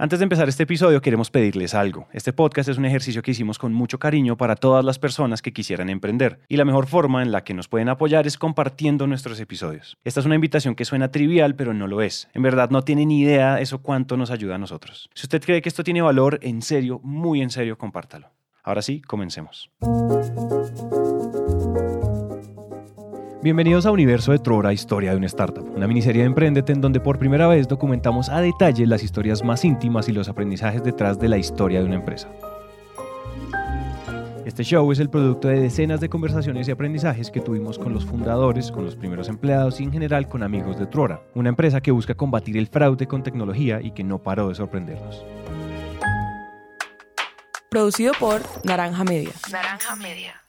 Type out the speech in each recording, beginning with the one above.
Antes de empezar este episodio queremos pedirles algo. Este podcast es un ejercicio que hicimos con mucho cariño para todas las personas que quisieran emprender y la mejor forma en la que nos pueden apoyar es compartiendo nuestros episodios. Esta es una invitación que suena trivial pero no lo es. En verdad no tiene ni idea eso cuánto nos ayuda a nosotros. Si usted cree que esto tiene valor, en serio, muy en serio, compártalo. Ahora sí, comencemos. Bienvenidos a Universo de Trora, Historia de una Startup, una miniserie de Emprendete en donde por primera vez documentamos a detalle las historias más íntimas y los aprendizajes detrás de la historia de una empresa. Este show es el producto de decenas de conversaciones y aprendizajes que tuvimos con los fundadores, con los primeros empleados y en general con amigos de Trora, una empresa que busca combatir el fraude con tecnología y que no paró de sorprendernos. Producido por Naranja Media. Naranja Media.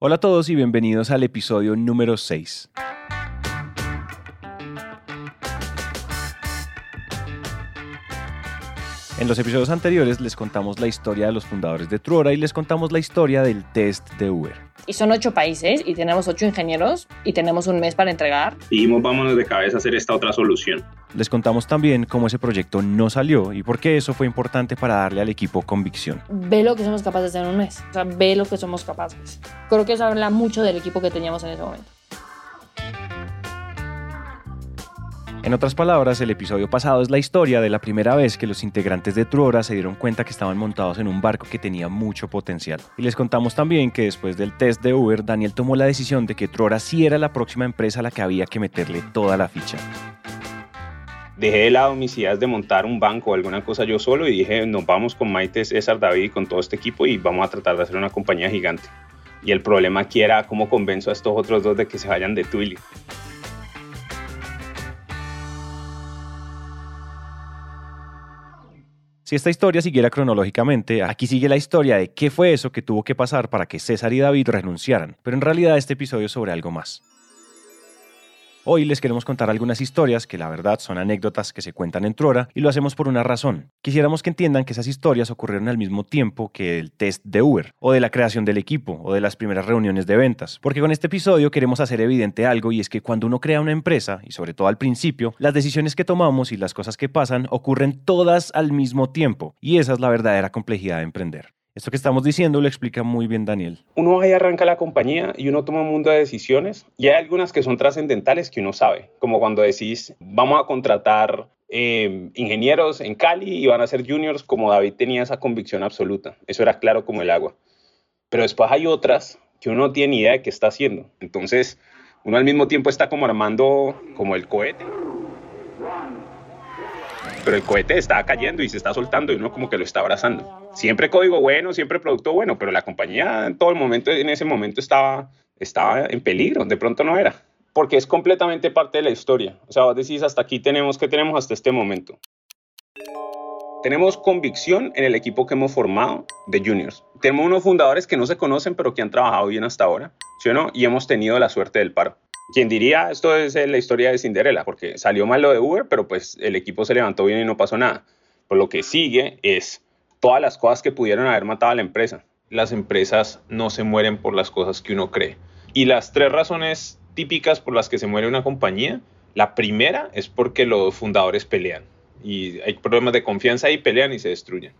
Hola a todos y bienvenidos al episodio número 6. En los episodios anteriores les contamos la historia de los fundadores de Truora y les contamos la historia del test de Uber. Y son ocho países y tenemos ocho ingenieros y tenemos un mes para entregar. Dijimos, vámonos de cabeza a hacer esta otra solución. Les contamos también cómo ese proyecto no salió y por qué eso fue importante para darle al equipo convicción. Ve lo que somos capaces de hacer en un mes. O sea, ve lo que somos capaces. Creo que eso habla mucho del equipo que teníamos en ese momento. En otras palabras, el episodio pasado es la historia de la primera vez que los integrantes de Truora se dieron cuenta que estaban montados en un barco que tenía mucho potencial. Y les contamos también que después del test de Uber, Daniel tomó la decisión de que Truora sí era la próxima empresa a la que había que meterle toda la ficha. Dejé de lado mis ideas de montar un banco o alguna cosa yo solo y dije, nos vamos con Maite, César, David y con todo este equipo y vamos a tratar de hacer una compañía gigante. Y el problema aquí era cómo convenzo a estos otros dos de que se vayan de Twilio. Si esta historia siguiera cronológicamente, aquí sigue la historia de qué fue eso que tuvo que pasar para que César y David renunciaran, pero en realidad este episodio es sobre algo más. Hoy les queremos contar algunas historias que la verdad son anécdotas que se cuentan en Trora y lo hacemos por una razón. Quisiéramos que entiendan que esas historias ocurrieron al mismo tiempo que el test de Uber, o de la creación del equipo, o de las primeras reuniones de ventas. Porque con este episodio queremos hacer evidente algo y es que cuando uno crea una empresa, y sobre todo al principio, las decisiones que tomamos y las cosas que pasan ocurren todas al mismo tiempo. Y esa es la verdadera complejidad de emprender. Esto que estamos diciendo lo explica muy bien Daniel. Uno ahí arranca la compañía y uno toma un mundo de decisiones y hay algunas que son trascendentales que uno sabe, como cuando decís, vamos a contratar eh, ingenieros en Cali y van a ser juniors, como David tenía esa convicción absoluta. Eso era claro como el agua. Pero después hay otras que uno no tiene idea de qué está haciendo. Entonces, uno al mismo tiempo está como armando como el cohete pero el cohete está cayendo y se está soltando y uno como que lo está abrazando. Siempre código bueno, siempre producto bueno, pero la compañía en todo el momento, en ese momento estaba, estaba en peligro, de pronto no era, porque es completamente parte de la historia. O sea, vos decís, hasta aquí tenemos, ¿qué tenemos hasta este momento? Tenemos convicción en el equipo que hemos formado de juniors. Tenemos unos fundadores que no se conocen, pero que han trabajado bien hasta ahora, ¿sí o no? Y hemos tenido la suerte del paro. Quien diría, esto es la historia de Cinderella, porque salió mal lo de Uber, pero pues el equipo se levantó bien y no pasó nada. Por lo que sigue es todas las cosas que pudieron haber matado a la empresa. Las empresas no se mueren por las cosas que uno cree. Y las tres razones típicas por las que se muere una compañía, la primera es porque los fundadores pelean. Y hay problemas de confianza y pelean y se destruyen.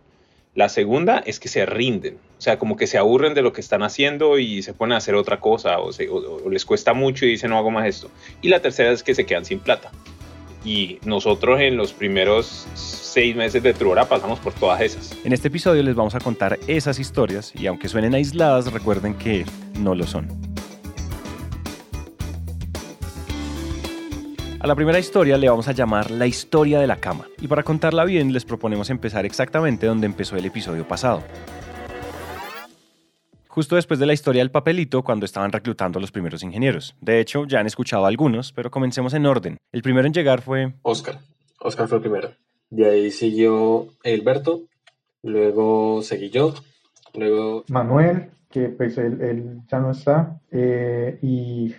La segunda es que se rinden, o sea, como que se aburren de lo que están haciendo y se ponen a hacer otra cosa o, les cuesta mucho y dicen no hago más esto. Y la tercera es que se quedan sin plata. Y nosotros en los primeros seis meses de Truora pasamos por todas esas. En este episodio les vamos a contar esas historias y aunque suenen aisladas, recuerden que no lo son. A la primera historia le vamos a llamar la historia de la cama. Y para contarla bien les proponemos empezar exactamente donde empezó el episodio pasado. Justo después de la historia del papelito, cuando estaban reclutando a los primeros ingenieros. De hecho, ya han escuchado algunos, pero comencemos en orden. El primero en llegar fue... Oscar. Oscar fue el primero. De ahí siguió Hilberto, luego seguí yo, luego... Manuel, que pues él, ya no está, eh, y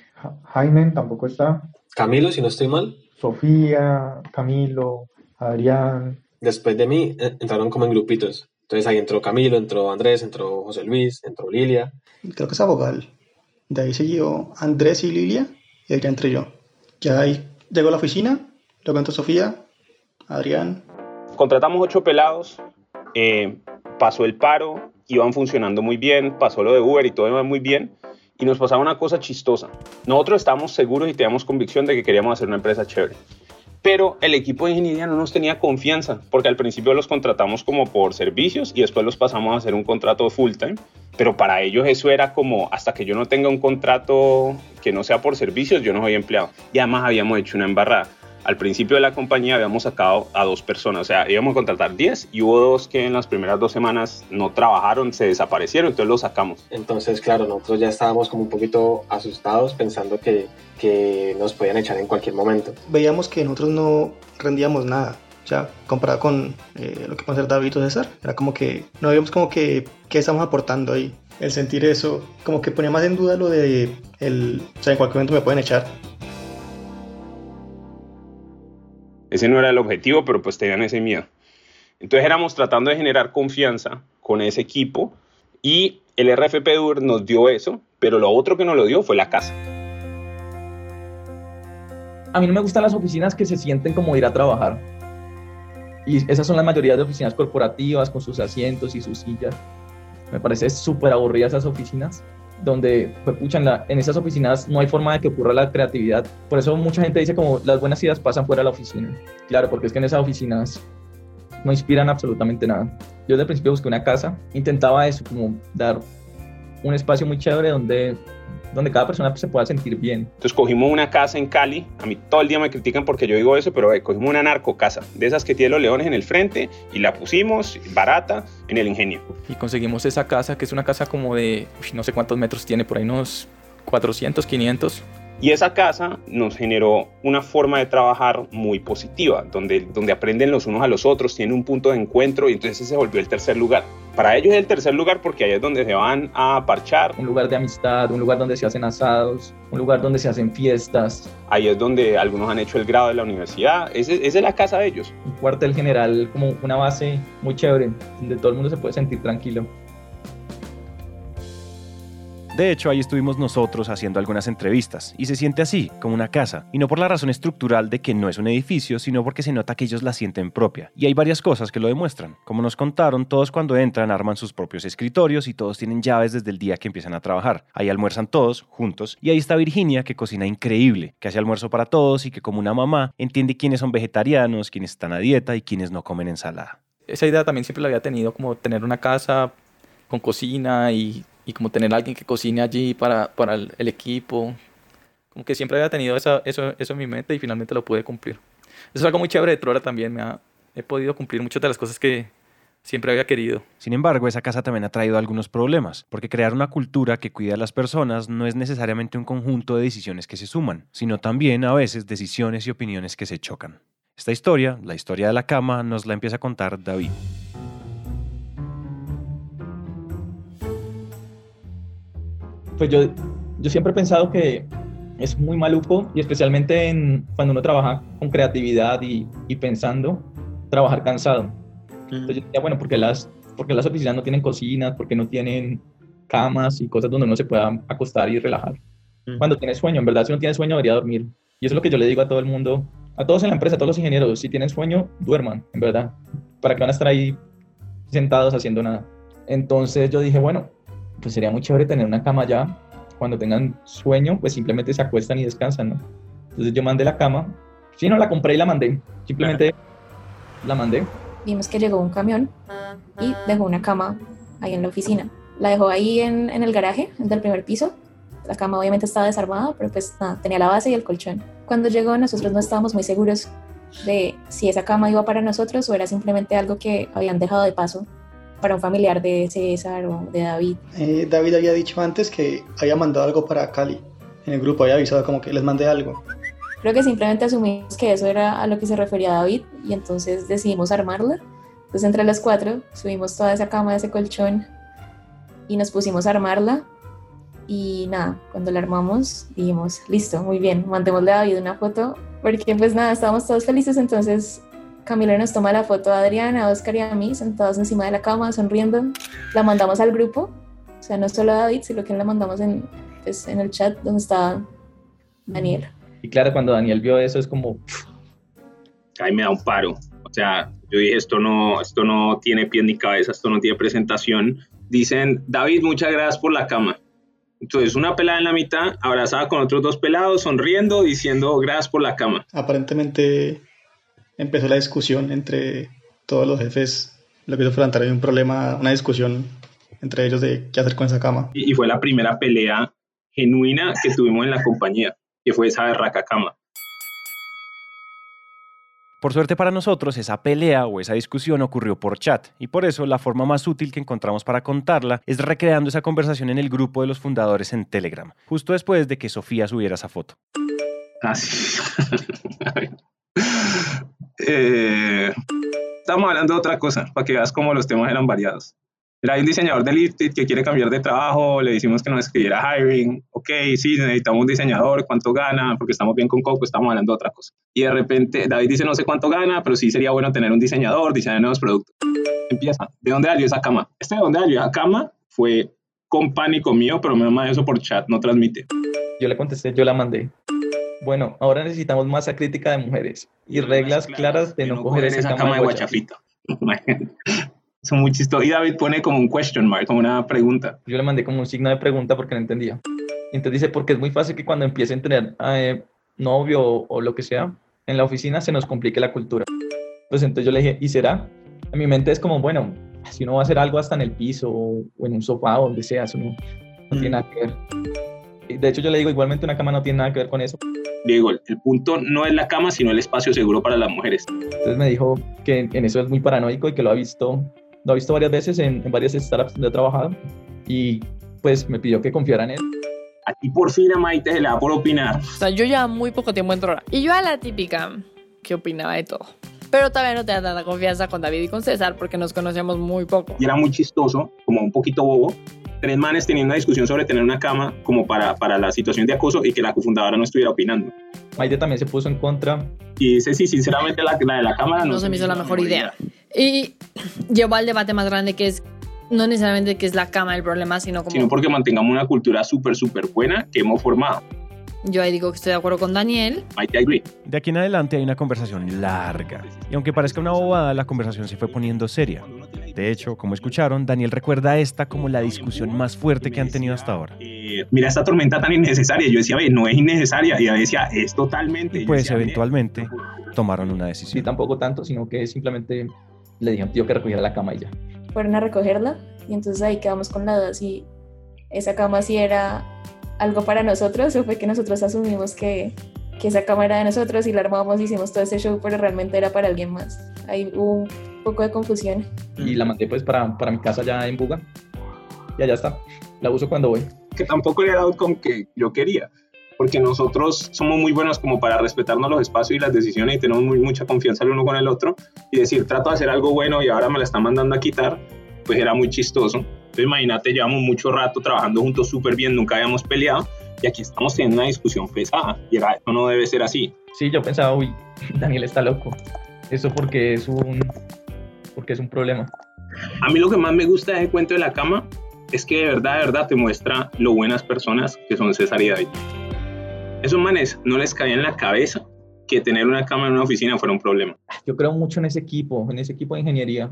Jaime tampoco está. Camilo, si no estoy mal. Sofía, Camilo, Adrián. Después de mí eh, entraron como en grupitos. Entonces ahí entró Camilo, entró Andrés, entró José Luis, entró Lilia. Creo que es vocal. De ahí siguió Andrés y Lilia y ahí ya entré yo. Ya ahí llegó a la oficina, luego entró Sofía, Adrián. contratamos ocho pelados, eh, pasó el paro, iban funcionando muy bien, pasó lo de Uber y todo iba muy bien. Y nos pasaba una cosa chistosa. Nosotros estábamos seguros y teníamos convicción de que queríamos hacer una empresa chévere pero el equipo de ingeniería no nos tenía confianza, porque al principio los contratamos como por servicios y después los pasamos a hacer un contrato full time, pero para ellos eso era como, hasta que yo no tenga un contrato que no sea por servicios, yo no soy empleado. Y además habíamos hecho una embarrada al principio de la compañía habíamos sacado a dos personas, o sea, íbamos a contratar 10 y hubo dos que en las primeras dos semanas no trabajaron, se desaparecieron, entonces los sacamos. Entonces, claro, nosotros ya estábamos como un poquito asustados pensando que, que nos podían echar en cualquier momento. Veíamos que nosotros no rendíamos nada. Ya, comparado con eh, lo que puede hacer David o César, era como que no veíamos como que qué estamos aportando ahí. El sentir eso, como que ponía más en duda lo de el, o sea, en cualquier momento me pueden echar. Ese no era el objetivo, pero pues tenían ese miedo. Entonces éramos tratando de generar confianza con ese equipo y el RFP DUR nos dio eso, pero lo otro que nos lo dio fue la casa. A mí no me gustan las oficinas que se sienten como ir a trabajar. Y esas son la mayoría de oficinas corporativas con sus asientos y sus sillas. Me parece súper aburridas esas oficinas donde, pues, pucha, en, en, esas oficinas no hay forma de que ocurra la creatividad. Por eso mucha gente dice como las buenas ideas pasan fuera de la oficina. Claro, porque es que en esas oficinas no inspiran absolutamente nada. Yo desde el principio busqué una casa, intentaba eso, como dar un espacio muy chévere donde donde cada persona se pueda sentir bien. Entonces cogimos una casa en Cali, a mí todo el día me critican porque yo digo eso, pero cogimos una narco casa, de esas que tiene los leones en el frente, y la pusimos barata en el ingenio. Y conseguimos esa casa, que es una casa como de, no sé cuántos metros tiene, por ahí unos 400, 500. Y esa casa nos generó una forma de trabajar muy positiva, donde, donde aprenden los unos a los otros, tienen un punto de encuentro y entonces se volvió el tercer lugar. Para ellos es el tercer lugar porque ahí es donde se van a parchar. Un lugar de amistad, un lugar donde se hacen asados, un lugar donde se hacen fiestas. Ahí es donde algunos han hecho el grado de la universidad. Esa es la casa de ellos. Un cuartel general como una base muy chévere, donde todo el mundo se puede sentir tranquilo. De hecho, ahí estuvimos nosotros haciendo algunas entrevistas y se siente así, como una casa, y no por la razón estructural de que no es un edificio, sino porque se nota que ellos la sienten propia. Y hay varias cosas que lo demuestran. Como nos contaron, todos cuando entran arman sus propios escritorios y todos tienen llaves desde el día que empiezan a trabajar. Ahí almuerzan todos, juntos, y ahí está Virginia, que cocina increíble, que hace almuerzo para todos y que como una mamá entiende quiénes son vegetarianos, quiénes están a dieta y quiénes no comen ensalada. Esa idea también siempre la había tenido, como tener una casa con cocina y y como tener alguien que cocine allí para, para el, equipo. Como que siempre había tenido eso, eso en mi mente y finalmente lo pude cumplir. Eso es algo muy chévere de Trora también. Me ha, he podido cumplir muchas de las cosas que siempre había querido. Sin embargo, esa casa también ha traído algunos problemas, porque crear una cultura que cuida a las personas no es necesariamente un conjunto de decisiones que se suman, sino también a veces decisiones y opiniones que se chocan. Esta historia, la historia de la cama, nos la empieza a contar David. Pues yo, yo siempre he pensado que es muy maluco y especialmente en, cuando uno trabaja con creatividad y, y pensando, trabajar cansado. Entonces yo decía, bueno, porque las, porque las oficinas no tienen cocinas, porque no tienen camas y cosas donde uno se pueda acostar y relajar. Cuando tiene sueño, en verdad, si uno tiene sueño debería dormir. Y eso es lo que yo le digo a todo el mundo, a todos en la empresa, a todos los ingenieros, si tienen sueño, duerman, en verdad. ¿Para que van a estar ahí sentados haciendo nada? Entonces yo dije, bueno, pues sería muy chévere tener una cama ya. Cuando tengan sueño, pues simplemente se acuestan y descansan, ¿no? Entonces yo mandé la cama. Sí, no, la compré y la mandé. Simplemente la mandé. Vimos que llegó un camión y dejó una cama ahí en la oficina. La dejó ahí en, en el garaje del primer piso. La cama obviamente estaba desarmada, pero pues nada, tenía la base y el colchón. Cuando llegó nosotros no estábamos muy seguros de si esa cama iba para nosotros o era simplemente algo que habían dejado de paso para un familiar de César o de David. Eh, David había dicho antes que había mandado algo para Cali. En el grupo había avisado como que les mandé algo. Creo que simplemente asumimos que eso era a lo que se refería David y entonces decidimos armarla. Entonces entre los cuatro subimos toda esa cama, ese colchón y nos pusimos a armarla. Y nada, cuando la armamos dijimos, listo, muy bien, mandémosle a David una foto porque pues nada, estábamos todos felices, entonces Camila nos toma la foto a Adriana, a Oscar y a mí sentados encima de la cama, sonriendo. La mandamos al grupo, o sea, no solo a David, sino que la mandamos en, pues, en el chat donde estaba Daniel. Y claro, cuando Daniel vio eso es como... Ahí me da un paro. O sea, Yo dije, esto no, esto no tiene pie ni cabeza, esto no tiene presentación. Dicen, David, muchas gracias por la cama. Entonces, una pelada en la mitad, abrazada con otros dos pelados, sonriendo, diciendo, gracias por la cama. Aparentemente empezó la discusión entre todos los jefes. Lo que hizo fue levantar un problema, una discusión entre ellos de qué hacer con esa cama. Y, y fue la primera pelea genuina que tuvimos en la compañía, que fue esa berraca cama. Por suerte para nosotros, esa pelea o esa discusión ocurrió por chat, y por eso la forma más útil que encontramos para contarla es recreando esa conversación en el grupo de los fundadores en Telegram, justo después de que Sofía subiera esa foto. Así. eh, estamos hablando de otra cosa, para que veas cómo los temas eran variados. Era un diseñador de Lifted que quiere cambiar de trabajo, le decimos que nos escribiera hiring, ok, sí, necesitamos un diseñador, ¿cuánto gana? Porque estamos bien con Coco, estamos hablando de otra cosa. Y de repente David dice no sé cuánto gana, pero sí sería bueno tener un diseñador, diseñar nuevos productos. Empieza, ¿de dónde salió esa cama? Este de dónde salió esa cama fue con pánico mío, pero menos mal eso por chat no transmite. Yo le contesté, yo la mandé. Bueno, ahora necesitamos masa crítica de mujeres y reglas claras de no coger esa cama de guachafita. Son muy chistosos. Y David pone como un question mark, como una pregunta. Yo le mandé como un signo de pregunta porque no entendía. Entonces dice, porque es muy fácil que cuando empiecen a tener eh, novio o, o, lo que sea en la oficina se nos complique la cultura. Pues entonces yo le dije, ¿y será? En mi mente es como, bueno, si uno va a hacer algo hasta en el piso o, en un sofá o donde sea, eso no, no tiene nada que ver. De hecho yo le digo, igualmente una cama no tiene nada que ver con eso. Diego, el punto no es la cama, sino el espacio seguro para las mujeres. Entonces me dijo que en eso es muy paranoico y que lo ha visto lo ha visto varias veces en, en, varias startups donde he trabajado y pues me pidió que confiara en él. A ti por fin a Maite se le da por opinar. O sea, yo ya muy poco tiempo en Trora. Y yo a la típica que opinaba de todo. Pero todavía no tenía tanta confianza con David y con César porque nos conocíamos muy poco. Y era muy chistoso, como un poquito bobo. Tres manes teniendo una discusión sobre tener una cama como para, para la situación de acoso y que la cofundadora no estuviera opinando. Maite también se puso en contra. Y dice, sí, sinceramente la, la de la cama no, no se me hizo la mejor idea. Y llevó al debate más grande que es no necesariamente que es la cama el problema, sino como... Sino porque mantengamos una cultura súper, súper buena que hemos formado. Yo ahí digo que estoy de acuerdo con Daniel. I agree. De aquí en adelante hay una conversación larga. Y aunque parezca una bobada, la conversación se fue poniendo seria. De hecho, como escucharon, Daniel recuerda esta como la discusión más fuerte que han tenido hasta ahora. Eh, mira esta tormenta tan innecesaria. Yo decía, no es innecesaria. Y ella decía, es totalmente. Y pues decía, eventualmente tomaron una decisión. Sí, tampoco tanto, sino que simplemente le dije a un tío que recogiera la cama y ya. Fueron a recogerla y entonces ahí quedamos con la duda si esa cama sí era algo para nosotros o fue que nosotros asumimos que, que esa cama era de nosotros y la armamos y hicimos todo ese show, pero realmente era para alguien más. Ahí hubo un poco de confusión. Y la mandé pues para, para mi casa ya en Buga y allá está. La uso cuando voy. Que tampoco era el outcome que yo quería porque nosotros somos muy buenos como para respetarnos los espacios y las decisiones y tenemos muy, mucha confianza el uno con el otro y decir, trato de hacer algo bueno y ahora me la están mandando a quitar, pues era muy chistoso. Entonces imagínate, llevamos mucho rato trabajando juntos súper bien, nunca habíamos peleado y aquí estamos teniendo una discusión pesada y era, esto no debe ser así. Sí, yo pensaba, uy, Daniel está loco. Eso porque es un, porque es un problema. A mí lo que más me gusta de cuento de la cama es que de verdad, de verdad te muestra lo buenas personas que son César y David. Esos manes no les cabía en la cabeza que tener una cama en una oficina fuera un problema. Yo creo mucho en ese equipo, en ese equipo de ingeniería.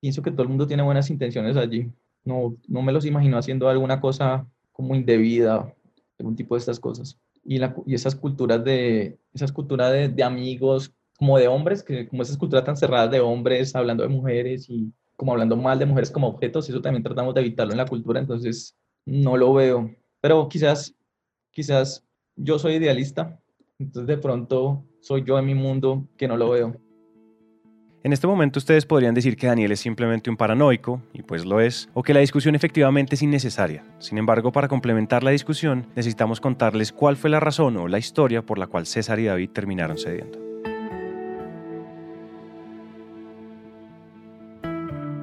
Pienso que todo el mundo tiene buenas intenciones allí. No, no me los imagino haciendo alguna cosa como indebida, algún tipo de estas cosas. Y, la, y esas culturas de, esas culturas de, de amigos, como de hombres, que como esas culturas tan cerradas de hombres hablando de mujeres y como hablando mal de mujeres como objetos, eso también tratamos de evitarlo en la cultura, entonces no lo veo. Pero quizás, quizás yo soy idealista, entonces de pronto soy yo en mi mundo que no lo veo. En este momento ustedes podrían decir que Daniel es simplemente un paranoico, y pues lo es, o que la discusión efectivamente es innecesaria. Sin embargo, para complementar la discusión, necesitamos contarles cuál fue la razón o la historia por la cual César y David terminaron cediendo.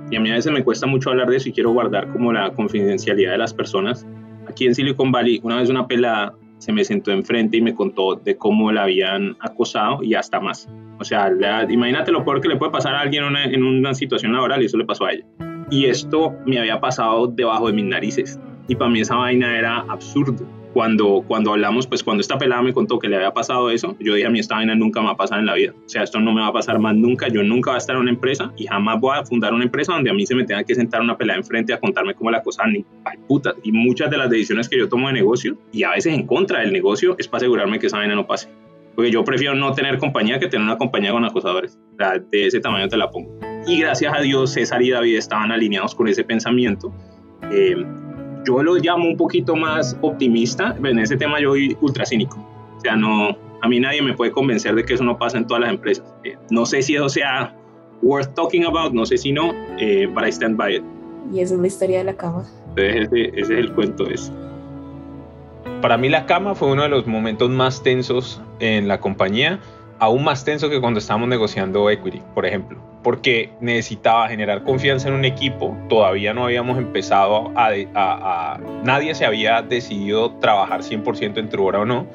Y a mí a veces me cuesta mucho hablar de eso y quiero guardar como la confidencialidad de las personas. Aquí en Silicon Valley, una vez una pelada se me sentó enfrente y me contó de cómo la habían acosado y hasta más. O sea, la, imagínate lo peor que le puede pasar a alguien en una, en una situación laboral y eso le pasó a ella. Y esto me había pasado debajo de mis narices. Y para mí esa vaina era absurdo. Cuando, cuando hablamos, pues cuando esta pelada me contó que le había pasado eso, yo dije a mí esta vaina nunca me va a pasar en la vida. O sea, esto no me va a pasar más nunca. Yo nunca voy a estar en una empresa y jamás voy a fundar una empresa donde a mí se me tenga que sentar una pelada enfrente a contarme cómo la cosa ni ay, puta. Y muchas de las decisiones que yo tomo de negocio y a veces en contra del negocio es para asegurarme que esa vaina no pase. Porque yo prefiero no tener compañía que tener una compañía con acosadores. O sea, de ese tamaño te la pongo. Y gracias a Dios, César y David estaban alineados con ese pensamiento. Eh, yo lo llamo un poquito más optimista, en ese tema yo soy ultra cínico. O sea, no, a mí nadie me puede convencer de que eso no pasa en todas las empresas. Eh, no sé si eso sea worth talking about, no sé si no, eh, but I stand by it. Y esa es la historia de la cama. Entonces ese, ese es el cuento ese. Para mí la cama fue uno de los momentos más tensos en la compañía, aún más tenso que cuando estábamos negociando equity, por ejemplo, porque necesitaba generar confianza en un equipo, todavía no habíamos empezado a, a, a nadie se había decidido trabajar 100% en Trubora o no,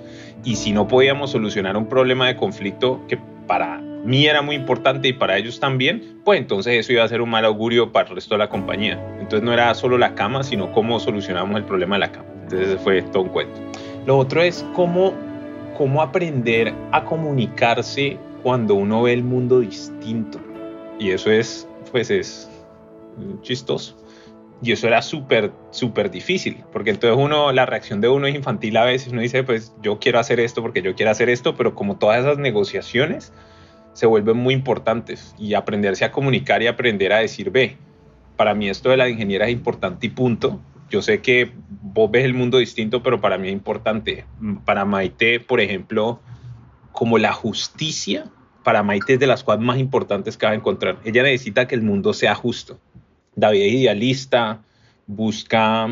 y si no podíamos solucionar un problema de conflicto que para mí era muy importante y para ellos también, pues entonces eso iba a ser un mal augurio para el resto de la compañía. Entonces no era solo la cama, sino cómo solucionamos el problema de la cama. Entonces ese fue todo un cuento. Lo otro es cómo, cómo aprender a comunicarse cuando uno ve el mundo distinto. Y eso es, pues es chistoso. Y eso era súper, súper difícil, porque entonces uno, la reacción de uno es infantil a veces, uno dice, pues yo quiero hacer esto porque yo quiero hacer esto, pero como todas esas negociaciones se vuelven muy importantes y aprenderse a comunicar y aprender a decir, ve, para mí esto de la ingeniería es importante y punto. Yo sé que vos ves el mundo distinto, pero para mí es importante. Para Maite, por ejemplo, como la justicia, para Maite es de las cosas más importantes que va a encontrar. Ella necesita que el mundo sea justo. David es idealista, busca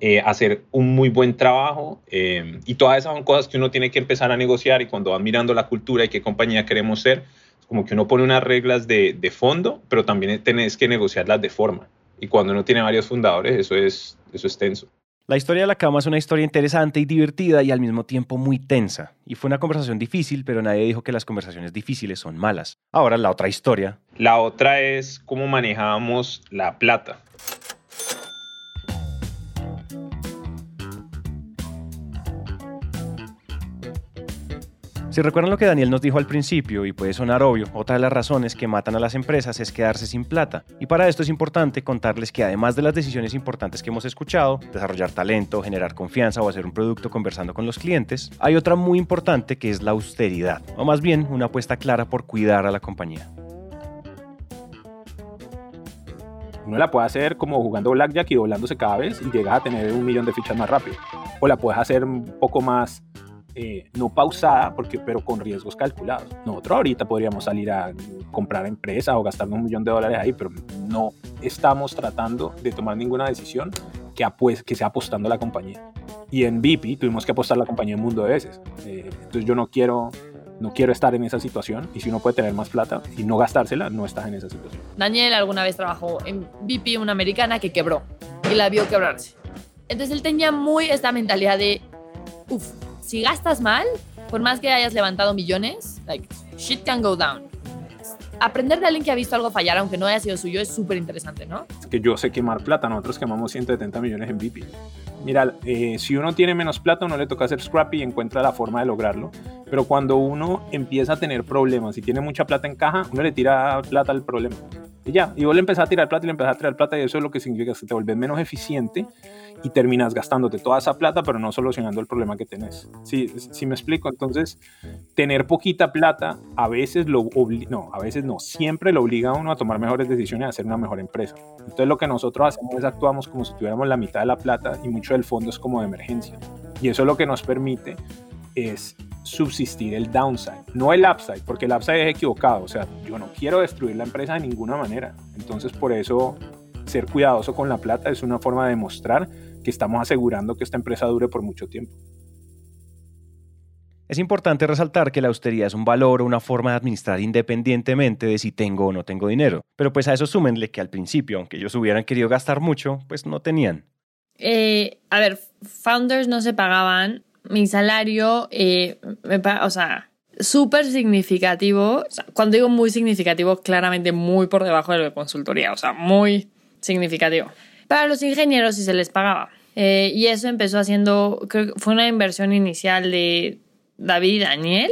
eh, hacer un muy buen trabajo eh, y todas esas son cosas que uno tiene que empezar a negociar y cuando va mirando la cultura y qué compañía queremos ser, como que uno pone unas reglas de, de fondo, pero también tenés que negociarlas de forma. Y cuando uno tiene varios fundadores, eso es, eso es tenso. La historia de la cama es una historia interesante y divertida y al mismo tiempo muy tensa. Y fue una conversación difícil, pero nadie dijo que las conversaciones difíciles son malas. Ahora, la otra historia. La otra es cómo manejábamos la plata. Si recuerdan lo que Daniel nos dijo al principio, y puede sonar obvio, otra de las razones que matan a las empresas es quedarse sin plata. Y para esto es importante contarles que además de las decisiones importantes que hemos escuchado, desarrollar talento, generar confianza o hacer un producto conversando con los clientes, hay otra muy importante que es la austeridad, o más bien una apuesta clara por cuidar a la compañía. Uno la puede hacer como jugando blackjack y doblándose cada vez y llegas a tener un millón de fichas más rápido. O la puedes hacer un poco más eh, no pausada, porque, pero con riesgos calculados. Nosotros ahorita podríamos salir a comprar empresa o gastar un millón de dólares ahí, pero no estamos tratando de tomar ninguna decisión que, apues, que sea apostando a la compañía. Y en VIP tuvimos que apostar a la compañía un mundo de veces. Eh, entonces yo no quiero, no quiero estar en esa situación y si uno puede tener más plata y no gastársela, no estás en esa situación. Daniel alguna vez trabajó en VIP, una americana que quebró y la vio quebrarse. Entonces él tenía muy esta mentalidad de, uff, si gastas mal, por más que hayas levantado millones, like, shit can go down. Aprender de alguien que ha visto algo fallar, aunque no haya sido suyo, es súper interesante, ¿no? Es que yo sé quemar plata, nosotros quemamos 170 millones en VIP. Mira, eh, si uno tiene menos plata, uno le toca hacer scrappy y encuentra la forma de lograrlo. Pero cuando uno empieza a tener problemas y tiene mucha plata en caja, uno le tira plata al problema. Y ya, y vos le empezás a tirar plata y le empezás a tirar plata y eso es lo que significa que te vuelves menos eficiente y terminas gastándote toda esa plata, pero no solucionando el problema que tenés. ¿Sí, sí me explico? Entonces, tener poquita plata a veces lo no, a veces no, siempre lo obliga a uno a tomar mejores decisiones a hacer una mejor empresa. Entonces, lo que nosotros hacemos es actuamos como si tuviéramos la mitad de la plata y mucho del fondo es como de emergencia. Y eso lo que nos permite es subsistir el downside, no el upside, porque el upside es equivocado. O sea, yo no quiero destruir la empresa de ninguna manera. Entonces, por eso ser cuidadoso con la plata es una forma de demostrar que estamos asegurando que esta empresa dure por mucho tiempo. Es importante resaltar que la austeridad es un valor o una forma de administrar independientemente de si tengo o no tengo dinero. Pero pues a eso súmenle que al principio, aunque ellos hubieran querido gastar mucho, pues no tenían. Eh, a ver, founders no se pagaban. Mi salario, eh, me o sea, súper significativo. O sea, cuando digo muy significativo, claramente muy por debajo de de consultoría. O sea, muy significativo. Para los ingenieros sí se les pagaba. Eh, y eso empezó haciendo, creo que fue una inversión inicial de David y Daniel,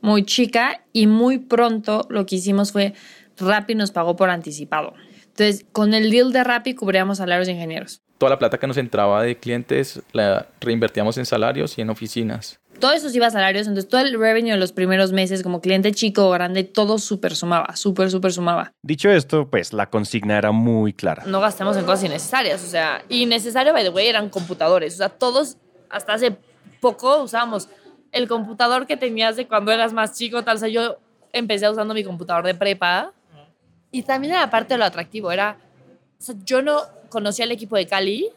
muy chica, y muy pronto lo que hicimos fue Rappi nos pagó por anticipado. Entonces, con el deal de Rappi cubríamos salarios de ingenieros. Toda la plata que nos entraba de clientes la reinvertíamos en salarios y en oficinas. Todo eso iba a salarios, entonces todo el revenue de los primeros meses, como cliente chico o grande, todo súper sumaba, súper, súper sumaba. Dicho esto, pues la consigna era muy clara. No gastamos en cosas innecesarias, o sea, innecesario, by the way, eran computadores. O sea, todos, hasta hace poco usábamos el computador que tenías de cuando eras más chico, tal. O sea, yo empecé usando mi computador de prepa y también era parte de lo atractivo. Era, o sea, yo no conocía al equipo de Cali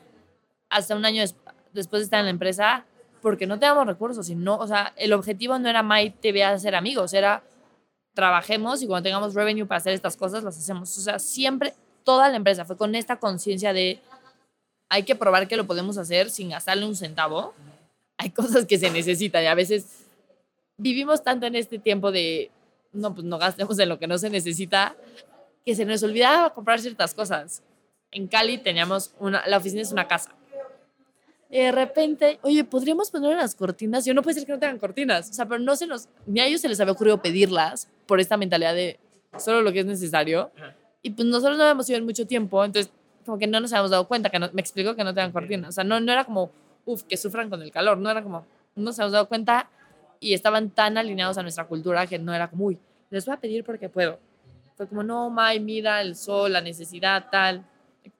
hasta un año des- después de estar en la empresa porque no teníamos recursos. Y no, o sea, el objetivo no era Mike TV a ser amigos, era trabajemos y cuando tengamos revenue para hacer estas cosas, las hacemos. O sea, siempre, toda la empresa fue con esta conciencia de hay que probar que lo podemos hacer sin gastarle un centavo. Hay cosas que se necesitan y a veces vivimos tanto en este tiempo de no, pues no gastemos en lo que no se necesita, que se nos olvidaba comprar ciertas cosas. En Cali teníamos una, la oficina es una casa. Y de repente, oye, podríamos poner las cortinas. Yo no puede ser que no tengan cortinas. O sea, pero no se nos, ni a ellos se les había ocurrido pedirlas por esta mentalidad de solo lo que es necesario. Y pues nosotros no habíamos ido en mucho tiempo, entonces como que no nos habíamos dado cuenta, que no, me explico que no tengan cortinas. O sea, no, no era como, uff, que sufran con el calor. No era como, no nos habíamos dado cuenta y estaban tan alineados a nuestra cultura que no era como, uy, les voy a pedir porque puedo. Fue como, no, May, mira el sol, la necesidad, tal.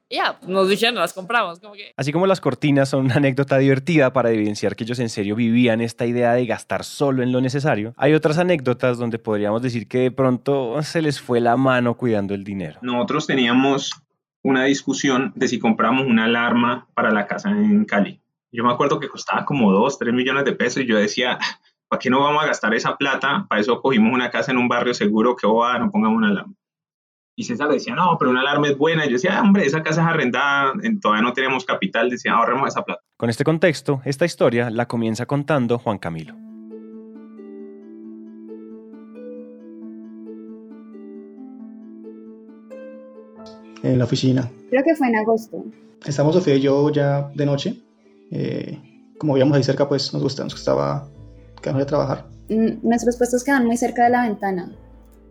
Y ya, pues, nos dijeron, las compramos. Como que, Así como las cortinas son una anécdota divertida para evidenciar que ellos en serio vivían esta idea de gastar solo en lo necesario, hay otras anécdotas donde podríamos decir que de pronto se les fue la mano cuidando el dinero. Nosotros teníamos una discusión de si compramos una alarma para la casa en Cali. Yo me acuerdo que costaba como 2, 3 millones de pesos y yo decía, ¿para qué no vamos a gastar esa plata? Para eso cogimos una casa en un barrio seguro, que va, no pongamos una alarma. Y César decía, no, pero una alarma es buena. Y yo decía, "Ah, hombre, esa casa es arrendada, en- todavía no teníamos capital. Decía, ahorremos esa plata. Con este contexto, esta historia la comienza contando Juan Camilo. en la oficina. Creo que fue en agosto. Estamos Sofía y yo ya de noche. eh, como vivíamos ahí cerca, pues nos gustaba, nos gustaba quedarnos de trabajar. Nuestros puestos quedan muy cerca de la ventana.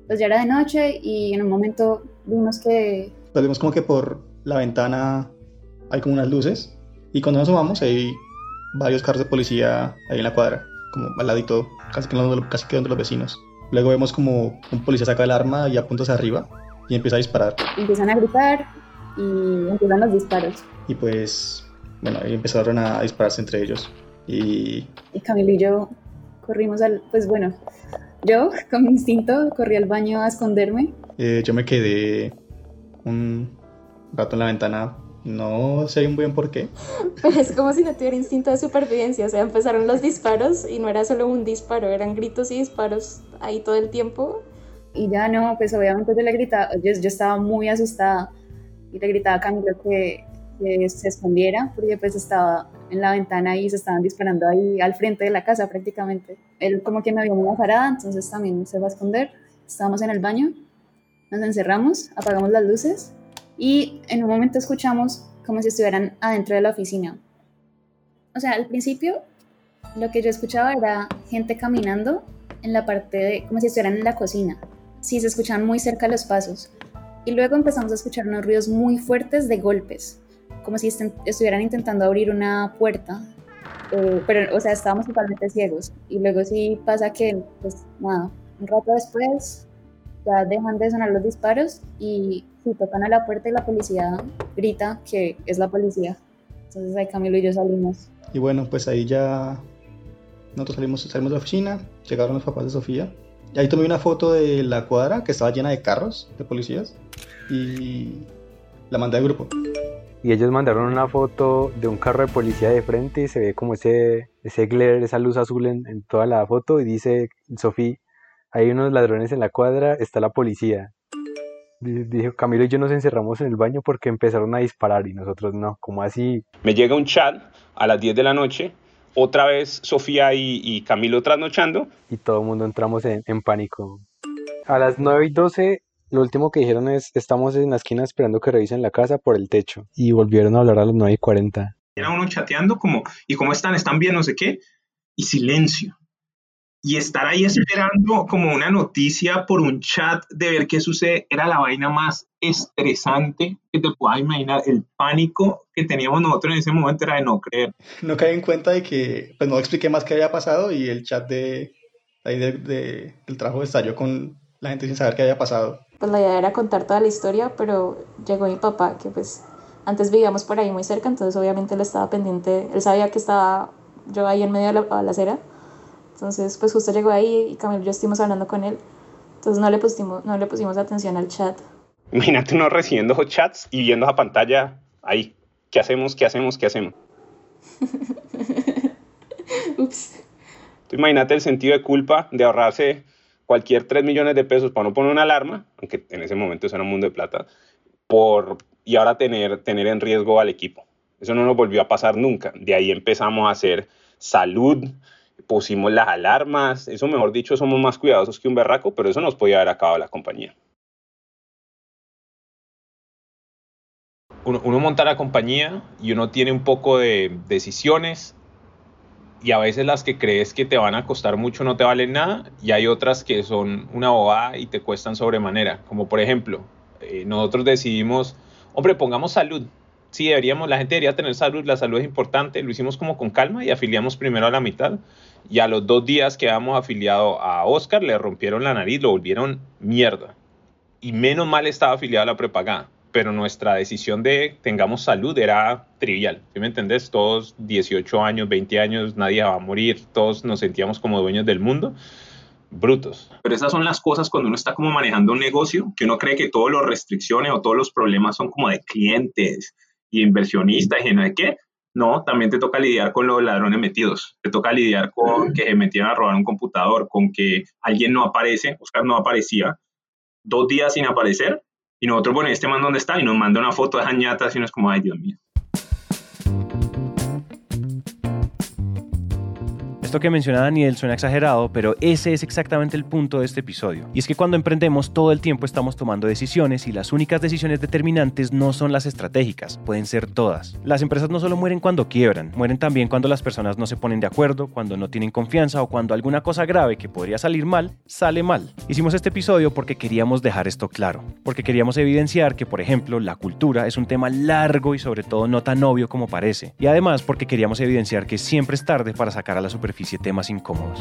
Pues ya era de noche y en un momento vimos que Pues vimos como que por la ventana hay como unas luces. Y cuando nos asomamos hay varios carros de policía ahí en la cuadra, como al ladito, casi que donde, casi que donde los vecinos. Luego vemos como un policía saca el arma y apunta hacia arriba y empieza a disparar. empiezan a gritar y empiezan los disparos. Y pues, bueno, ahí empezaron a dispararse entre ellos. Y Y Camilo y yo corrimos al, pues bueno, yo con mi instinto corrí al baño a esconderme. eh, yo me quedé un rato en la ventana. No sé muy bien por qué. Es como si no tuviera instinto de supervivencia, o sea, empezaron los disparos y no era solo un disparo, eran gritos y disparos ahí todo el tiempo. Y ya no, pues obviamente yo le gritaba, yo, yo estaba muy asustada y le gritaba a Camilo que, que se escondiera porque pues estaba en la ventana y se estaban disparando ahí al frente de la casa prácticamente. Él como que me vio muy azarada, entonces también se va a esconder. Estábamos en el baño, nos encerramos, apagamos las luces y en un momento escuchamos como si estuvieran adentro de la oficina. O sea, al principio lo que yo escuchaba era gente caminando en la parte de, como si estuvieran en la cocina. Sí, se escuchaban muy cerca los pasos. Y luego empezamos a escuchar unos ruidos muy fuertes de golpes, como si estuvieran intentando abrir una puerta. Eh, pero, o sea, estábamos totalmente ciegos. Y luego sí pasa que, pues nada, un rato después ya dejan de sonar los disparos y sí, tocan a la puerta y la policía grita que es la policía. Entonces ahí Camilo y yo salimos. Y bueno, pues ahí ya nosotros salimos, salimos de la oficina, llegaron los papás de Sofía. Y ahí tomé una foto de la cuadra que estaba llena de carros de policías y la mandé al grupo. Y ellos mandaron una foto de un carro de policía de frente y se ve como ese, ese glare, esa luz azul en, en toda la foto y dice, Sofía, hay unos ladrones en la cuadra, está la policía. Di- Dijo, Camilo y yo nos encerramos en el baño porque empezaron a disparar y nosotros no, como así? Me llega un chat a las 10 de la noche, otra vez Sofía y, y Camilo trasnochando. Y todo el mundo entramos en, en pánico. A las 9 y 12, lo último que dijeron es, estamos en la esquina esperando que revisen la casa por el techo. Y volvieron a hablar a las 9 y 40. Era uno chateando como, ¿y cómo están? ¿Están bien? No sé qué. Y silencio. Y estar ahí esperando como una noticia por un chat de ver qué sucede era la vaina más estresante que te puedas imaginar. El pánico que teníamos nosotros en ese momento era de no creer. No caí en cuenta de que, pues no expliqué más qué había pasado y el chat de, ahí de, de, del trabajo estalló con la gente sin saber qué había pasado. Pues la idea era contar toda la historia, pero llegó mi papá, que pues antes vivíamos por ahí muy cerca, entonces obviamente él estaba pendiente, él sabía que estaba yo ahí en medio de la, la acera entonces, pues justo llegó ahí y Camilo y yo estuvimos hablando con él. Entonces no le pusimos, no le pusimos atención al chat. Imagínate uno recibiendo chats y viendo esa pantalla ahí. ¿Qué hacemos? ¿Qué hacemos? ¿Qué hacemos? Ups. Tú imagínate el sentido de culpa de ahorrarse cualquier 3 millones de pesos para no poner una alarma, aunque en ese momento eso era un mundo de plata, por, y ahora tener, tener en riesgo al equipo. Eso no nos volvió a pasar nunca. De ahí empezamos a hacer salud, pusimos las alarmas, eso mejor dicho, somos más cuidadosos que un berraco, pero eso nos podía haber acabado la compañía. Uno, uno monta la compañía y uno tiene un poco de decisiones y a veces las que crees que te van a costar mucho no te valen nada y hay otras que son una bobada y te cuestan sobremanera, como por ejemplo, eh, nosotros decidimos, hombre, pongamos salud, sí deberíamos, la gente debería tener salud, la salud es importante, lo hicimos como con calma y afiliamos primero a la mitad y a los dos días que habíamos afiliado a Oscar le rompieron la nariz, lo volvieron mierda. Y menos mal estaba afiliado a la prepagada, pero nuestra decisión de tengamos salud era trivial, ¿sí me entendés? Todos 18 años, 20 años, nadie va a morir, todos nos sentíamos como dueños del mundo brutos. Pero esas son las cosas cuando uno está como manejando un negocio, que uno cree que todas las restricciones o todos los problemas son como de clientes, y inversionistas y no sé qué. No, también te toca lidiar con los ladrones metidos. Te toca lidiar con que se metieron a robar un computador, con que alguien no aparece, Oscar no aparecía, dos días sin aparecer, y nosotros, bueno, este man dónde está? Y nos manda una foto de jañatas y uno es como, ay, Dios mío. Esto que menciona Daniel suena exagerado, pero ese es exactamente el punto de este episodio. Y es que cuando emprendemos todo el tiempo estamos tomando decisiones y las únicas decisiones determinantes no son las estratégicas, pueden ser todas. Las empresas no solo mueren cuando quiebran, mueren también cuando las personas no se ponen de acuerdo, cuando no tienen confianza o cuando alguna cosa grave que podría salir mal, sale mal. Hicimos este episodio porque queríamos dejar esto claro, porque queríamos evidenciar que, por ejemplo, la cultura es un tema largo y sobre todo no tan obvio como parece. Y además porque queríamos evidenciar que siempre es tarde para sacar a la superficie temas incómodos.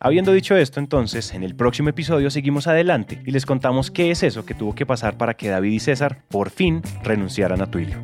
Habiendo dicho esto, entonces, en el próximo episodio seguimos adelante y les contamos qué es eso que tuvo que pasar para que David y César por fin renunciaran a Twilio.